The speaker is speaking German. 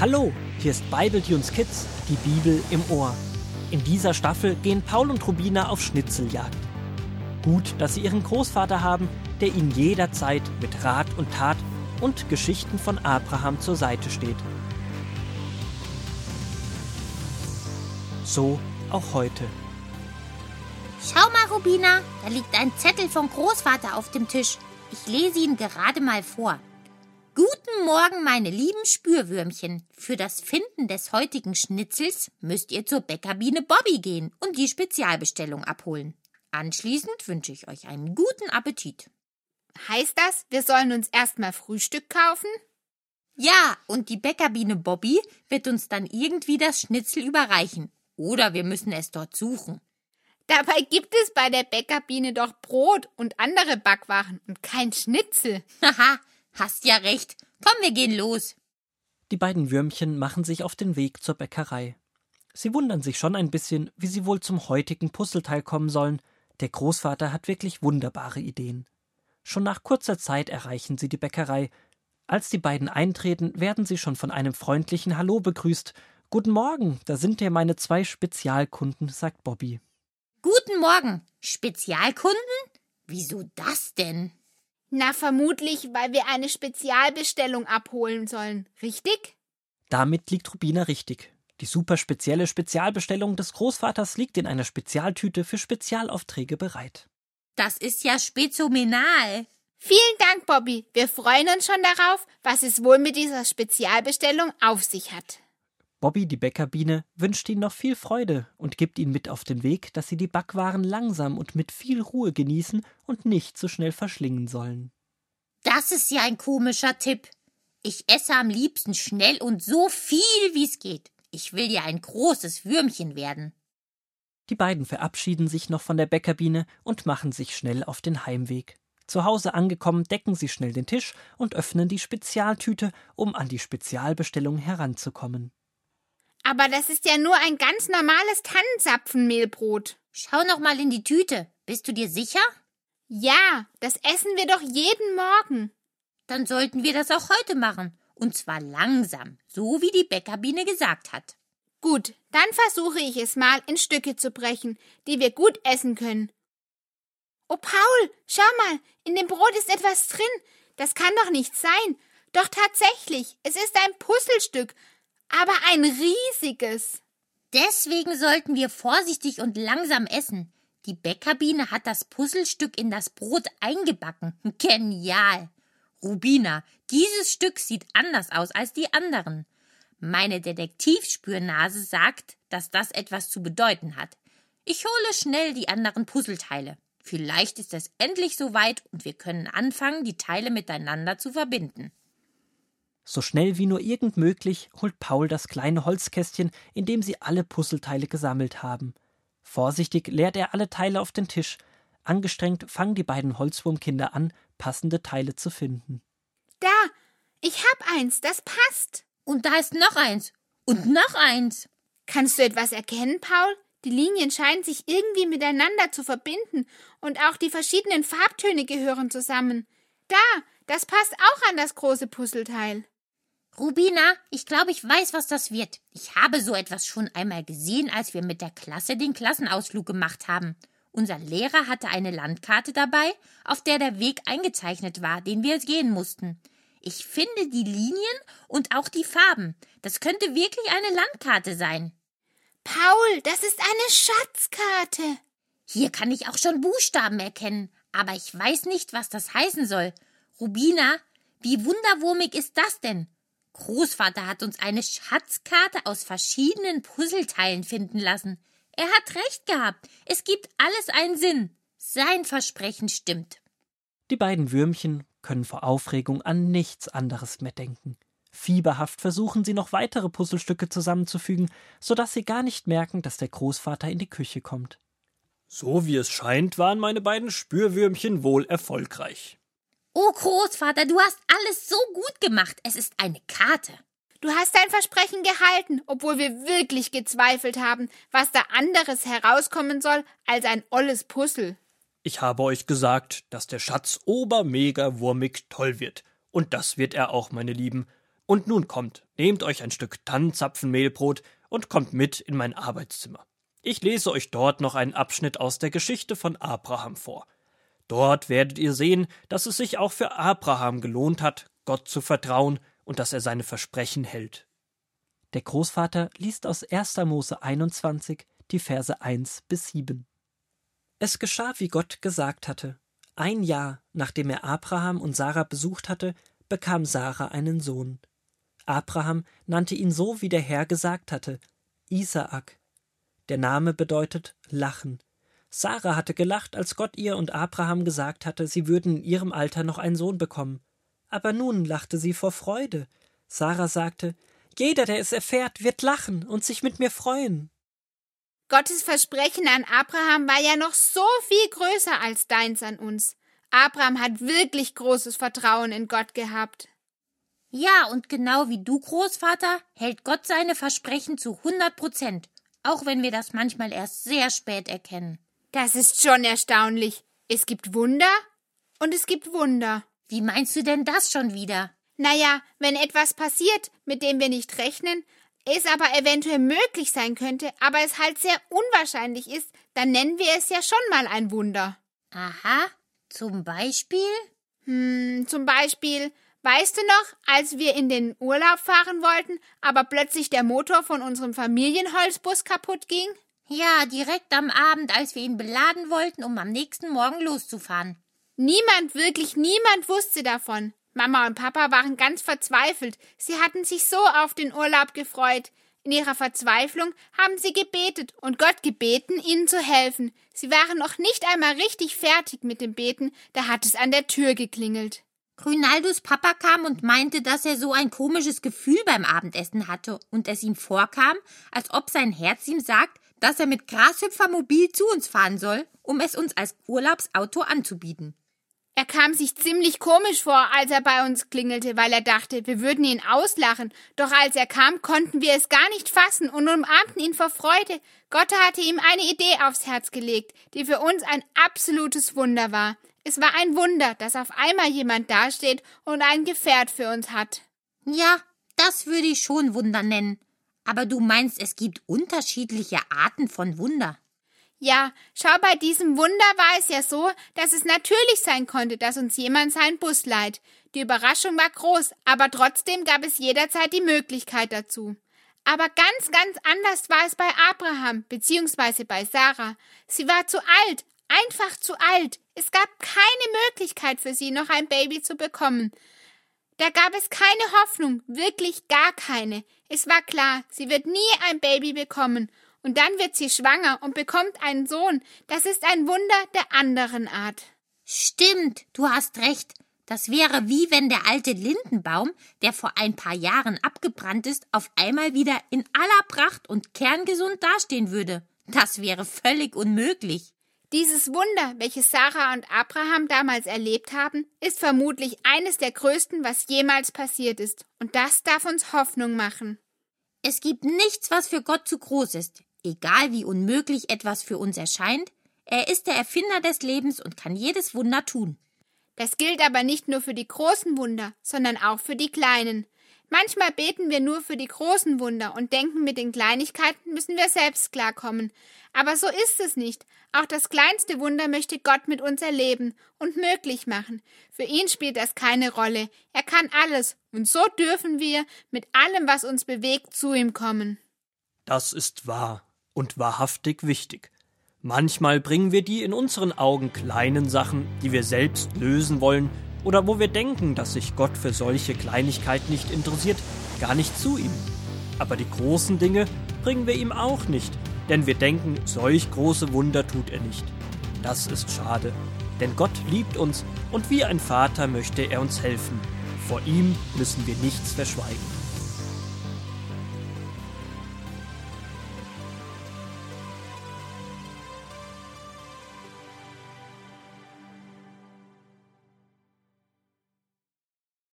Hallo, hier ist Bible Tunes Kids, die Bibel im Ohr. In dieser Staffel gehen Paul und Rubina auf Schnitzeljagd. Gut, dass sie ihren Großvater haben, der ihnen jederzeit mit Rat und Tat und Geschichten von Abraham zur Seite steht. So auch heute. Schau mal, Rubina, da liegt ein Zettel vom Großvater auf dem Tisch. Ich lese ihn gerade mal vor. Guten Morgen, meine lieben Spürwürmchen. Für das Finden des heutigen Schnitzels müsst ihr zur Bäckerbiene Bobby gehen und die Spezialbestellung abholen. Anschließend wünsche ich euch einen guten Appetit. Heißt das, wir sollen uns erstmal Frühstück kaufen? Ja, und die Bäckerbiene Bobby wird uns dann irgendwie das Schnitzel überreichen. Oder wir müssen es dort suchen. Dabei gibt es bei der Bäckerbiene doch Brot und andere Backwaren und kein Schnitzel. Haha, hast ja recht. Komm, wir gehen los. Die beiden Würmchen machen sich auf den Weg zur Bäckerei. Sie wundern sich schon ein bisschen, wie sie wohl zum heutigen Puzzleteil kommen sollen. Der Großvater hat wirklich wunderbare Ideen. Schon nach kurzer Zeit erreichen sie die Bäckerei. Als die beiden eintreten, werden sie schon von einem freundlichen Hallo begrüßt. Guten Morgen, da sind ja meine zwei Spezialkunden, sagt Bobby. Guten Morgen. Spezialkunden? Wieso das denn? Na, vermutlich, weil wir eine Spezialbestellung abholen sollen, richtig? Damit liegt Rubina richtig. Die super spezielle Spezialbestellung des Großvaters liegt in einer Spezialtüte für Spezialaufträge bereit. Das ist ja spezomenal. Vielen Dank, Bobby. Wir freuen uns schon darauf, was es wohl mit dieser Spezialbestellung auf sich hat. Bobby, die Bäckerbiene, wünscht ihnen noch viel Freude und gibt ihnen mit auf den Weg, dass sie die Backwaren langsam und mit viel Ruhe genießen und nicht so schnell verschlingen sollen. Das ist ja ein komischer Tipp. Ich esse am liebsten schnell und so viel, wie es geht. Ich will ja ein großes Würmchen werden. Die beiden verabschieden sich noch von der Bäckerbiene und machen sich schnell auf den Heimweg. Zu Hause angekommen, decken sie schnell den Tisch und öffnen die Spezialtüte, um an die Spezialbestellung heranzukommen. Aber das ist ja nur ein ganz normales Tannenzapfenmehlbrot. Schau noch mal in die Tüte. Bist du dir sicher? Ja, das essen wir doch jeden Morgen. Dann sollten wir das auch heute machen. Und zwar langsam, so wie die Bäckerbiene gesagt hat. Gut, dann versuche ich es mal in Stücke zu brechen, die wir gut essen können. Oh, Paul, schau mal, in dem Brot ist etwas drin. Das kann doch nicht sein. Doch tatsächlich, es ist ein Puzzlestück, aber ein riesiges. Deswegen sollten wir vorsichtig und langsam essen. Die Bäckerbiene hat das Puzzlestück in das Brot eingebacken. Genial. Rubina, dieses Stück sieht anders aus als die anderen. Meine Detektivspürnase sagt, dass das etwas zu bedeuten hat. Ich hole schnell die anderen Puzzleteile. Vielleicht ist es endlich soweit und wir können anfangen, die Teile miteinander zu verbinden. So schnell wie nur irgend möglich holt Paul das kleine Holzkästchen, in dem sie alle Puzzleteile gesammelt haben. Vorsichtig leert er alle Teile auf den Tisch. Angestrengt fangen die beiden Holzwurmkinder an, passende Teile zu finden. Da, ich hab eins, das passt. Und da ist noch eins. Und noch eins. Kannst du etwas erkennen, Paul? Die Linien scheinen sich irgendwie miteinander zu verbinden und auch die verschiedenen Farbtöne gehören zusammen. Da, das passt auch an das große Puzzleteil. Rubina, ich glaube, ich weiß, was das wird. Ich habe so etwas schon einmal gesehen, als wir mit der Klasse den Klassenausflug gemacht haben. Unser Lehrer hatte eine Landkarte dabei, auf der der Weg eingezeichnet war, den wir gehen mussten. Ich finde die Linien und auch die Farben. Das könnte wirklich eine Landkarte sein. Paul, das ist eine Schatzkarte. Hier kann ich auch schon Buchstaben erkennen, aber ich weiß nicht, was das heißen soll. Rubina, wie wunderwurmig ist das denn? Großvater hat uns eine Schatzkarte aus verschiedenen Puzzleteilen finden lassen. Er hat recht gehabt. Es gibt alles einen Sinn. Sein Versprechen stimmt. Die beiden Würmchen können vor Aufregung an nichts anderes mehr denken. Fieberhaft versuchen sie noch weitere Puzzlestücke zusammenzufügen, so dass sie gar nicht merken, dass der Großvater in die Küche kommt. So wie es scheint, waren meine beiden Spürwürmchen wohl erfolgreich. Oh Großvater, du hast alles so gut gemacht. Es ist eine Karte. Du hast dein Versprechen gehalten, obwohl wir wirklich gezweifelt haben, was da anderes herauskommen soll als ein olles Puzzle. Ich habe euch gesagt, dass der Schatz obermega wurmig toll wird. Und das wird er auch, meine Lieben. Und nun kommt, nehmt euch ein Stück Tannenzapfenmehlbrot und kommt mit in mein Arbeitszimmer. Ich lese euch dort noch einen Abschnitt aus der Geschichte von Abraham vor. Dort werdet ihr sehen, dass es sich auch für Abraham gelohnt hat, Gott zu vertrauen und dass er seine Versprechen hält. Der Großvater liest aus 1. Mose 21 die Verse 1 bis 7. Es geschah, wie Gott gesagt hatte. Ein Jahr, nachdem er Abraham und Sarah besucht hatte, bekam Sarah einen Sohn. Abraham nannte ihn so, wie der Herr gesagt hatte, Isaak. Der Name bedeutet Lachen. Sarah hatte gelacht, als Gott ihr und Abraham gesagt hatte, sie würden in ihrem Alter noch einen Sohn bekommen. Aber nun lachte sie vor Freude. Sarah sagte, jeder, der es erfährt, wird lachen und sich mit mir freuen. Gottes Versprechen an Abraham war ja noch so viel größer als deins an uns. Abraham hat wirklich großes Vertrauen in Gott gehabt. Ja, und genau wie du, Großvater, hält Gott seine Versprechen zu 100 Prozent, auch wenn wir das manchmal erst sehr spät erkennen. Das ist schon erstaunlich. Es gibt Wunder und es gibt Wunder. Wie meinst du denn das schon wieder? Naja, wenn etwas passiert, mit dem wir nicht rechnen, es aber eventuell möglich sein könnte, aber es halt sehr unwahrscheinlich ist, dann nennen wir es ja schon mal ein Wunder. Aha, zum Beispiel? Hm, zum Beispiel, weißt du noch, als wir in den Urlaub fahren wollten, aber plötzlich der Motor von unserem Familienholzbus kaputt ging? Ja, direkt am Abend, als wir ihn beladen wollten, um am nächsten Morgen loszufahren. Niemand, wirklich niemand wusste davon. Mama und Papa waren ganz verzweifelt. Sie hatten sich so auf den Urlaub gefreut. In ihrer Verzweiflung haben sie gebetet und Gott gebeten, ihnen zu helfen. Sie waren noch nicht einmal richtig fertig mit dem Beten, da hat es an der Tür geklingelt. Grünaldus Papa kam und meinte, dass er so ein komisches Gefühl beim Abendessen hatte und es ihm vorkam, als ob sein Herz ihm sagt, dass er mit Grashüpfer mobil zu uns fahren soll, um es uns als Urlaubsauto anzubieten. Er kam sich ziemlich komisch vor, als er bei uns klingelte, weil er dachte, wir würden ihn auslachen. Doch als er kam, konnten wir es gar nicht fassen und umarmten ihn vor Freude. Gott hatte ihm eine Idee aufs Herz gelegt, die für uns ein absolutes Wunder war. Es war ein Wunder, dass auf einmal jemand dasteht und ein Gefährt für uns hat. Ja, das würde ich schon Wunder nennen. Aber du meinst, es gibt unterschiedliche Arten von Wunder. Ja, schau, bei diesem Wunder war es ja so, dass es natürlich sein konnte, dass uns jemand seinen Bus leiht. Die Überraschung war groß, aber trotzdem gab es jederzeit die Möglichkeit dazu. Aber ganz, ganz anders war es bei Abraham bzw. bei Sarah. Sie war zu alt, einfach zu alt. Es gab keine Möglichkeit für sie, noch ein Baby zu bekommen. Da gab es keine Hoffnung, wirklich gar keine. Es war klar, sie wird nie ein Baby bekommen, und dann wird sie schwanger und bekommt einen Sohn. Das ist ein Wunder der anderen Art. Stimmt, du hast recht. Das wäre wie wenn der alte Lindenbaum, der vor ein paar Jahren abgebrannt ist, auf einmal wieder in aller Pracht und kerngesund dastehen würde. Das wäre völlig unmöglich. Dieses Wunder, welches Sarah und Abraham damals erlebt haben, ist vermutlich eines der größten, was jemals passiert ist. Und das darf uns Hoffnung machen. Es gibt nichts, was für Gott zu groß ist. Egal wie unmöglich etwas für uns erscheint, er ist der Erfinder des Lebens und kann jedes Wunder tun. Das gilt aber nicht nur für die großen Wunder, sondern auch für die kleinen. Manchmal beten wir nur für die großen Wunder und denken, mit den Kleinigkeiten müssen wir selbst klarkommen. Aber so ist es nicht. Auch das kleinste Wunder möchte Gott mit uns erleben und möglich machen. Für ihn spielt das keine Rolle. Er kann alles, und so dürfen wir mit allem, was uns bewegt, zu ihm kommen. Das ist wahr und wahrhaftig wichtig. Manchmal bringen wir die in unseren Augen kleinen Sachen, die wir selbst lösen wollen, oder wo wir denken, dass sich Gott für solche Kleinigkeiten nicht interessiert, gar nicht zu ihm. Aber die großen Dinge bringen wir ihm auch nicht, denn wir denken, solch große Wunder tut er nicht. Das ist schade, denn Gott liebt uns und wie ein Vater möchte er uns helfen. Vor ihm müssen wir nichts verschweigen.